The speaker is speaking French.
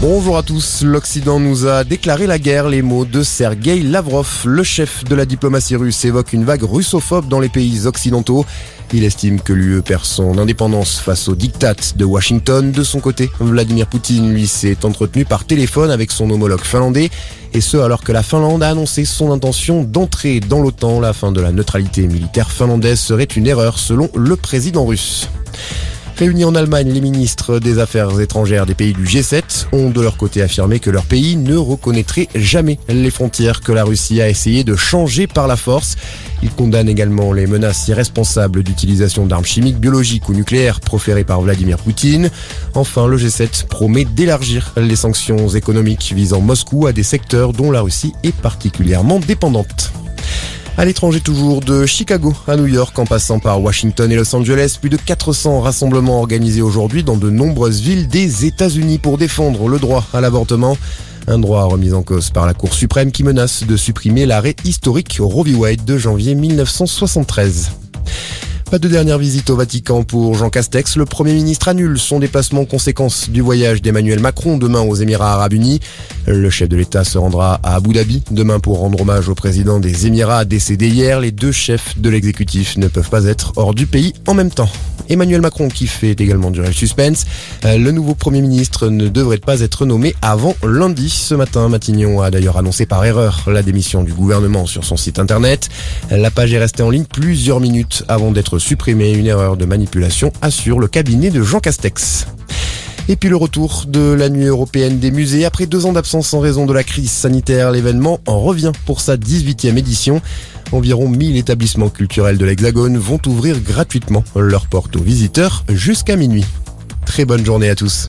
Bonjour à tous. L'Occident nous a déclaré la guerre. Les mots de Sergei Lavrov, le chef de la diplomatie russe, évoque une vague russophobe dans les pays occidentaux. Il estime que l'UE perd son indépendance face aux diktats de Washington. De son côté, Vladimir Poutine, lui, s'est entretenu par téléphone avec son homologue finlandais. Et ce, alors que la Finlande a annoncé son intention d'entrer dans l'OTAN. La fin de la neutralité militaire finlandaise serait une erreur selon le président russe. Réunis en Allemagne, les ministres des Affaires étrangères des pays du G7 ont de leur côté affirmé que leur pays ne reconnaîtrait jamais les frontières que la Russie a essayé de changer par la force. Ils condamnent également les menaces irresponsables d'utilisation d'armes chimiques, biologiques ou nucléaires proférées par Vladimir Poutine. Enfin, le G7 promet d'élargir les sanctions économiques visant Moscou à des secteurs dont la Russie est particulièrement dépendante. À l'étranger toujours, de Chicago à New York en passant par Washington et Los Angeles, plus de 400 rassemblements organisés aujourd'hui dans de nombreuses villes des États-Unis pour défendre le droit à l'avortement. Un droit remis en cause par la Cour suprême qui menace de supprimer l'arrêt historique Roe v. Wade de janvier 1973. Pas de dernière visite au Vatican pour Jean Castex. Le Premier ministre annule son déplacement conséquence du voyage d'Emmanuel Macron demain aux Émirats arabes unis. Le chef de l'État se rendra à Abu Dhabi demain pour rendre hommage au président des Émirats décédé hier. Les deux chefs de l'exécutif ne peuvent pas être hors du pays en même temps. Emmanuel Macron qui fait également le suspense. Euh, le nouveau Premier ministre ne devrait pas être nommé avant lundi. Ce matin, Matignon a d'ailleurs annoncé par erreur la démission du gouvernement sur son site internet. La page est restée en ligne plusieurs minutes avant d'être supprimée. Une erreur de manipulation assure le cabinet de Jean Castex. Et puis le retour de la nuit européenne des musées. Après deux ans d'absence en raison de la crise sanitaire, l'événement en revient pour sa 18e édition. Environ 1000 établissements culturels de l'Hexagone vont ouvrir gratuitement leurs portes aux visiteurs jusqu'à minuit. Très bonne journée à tous.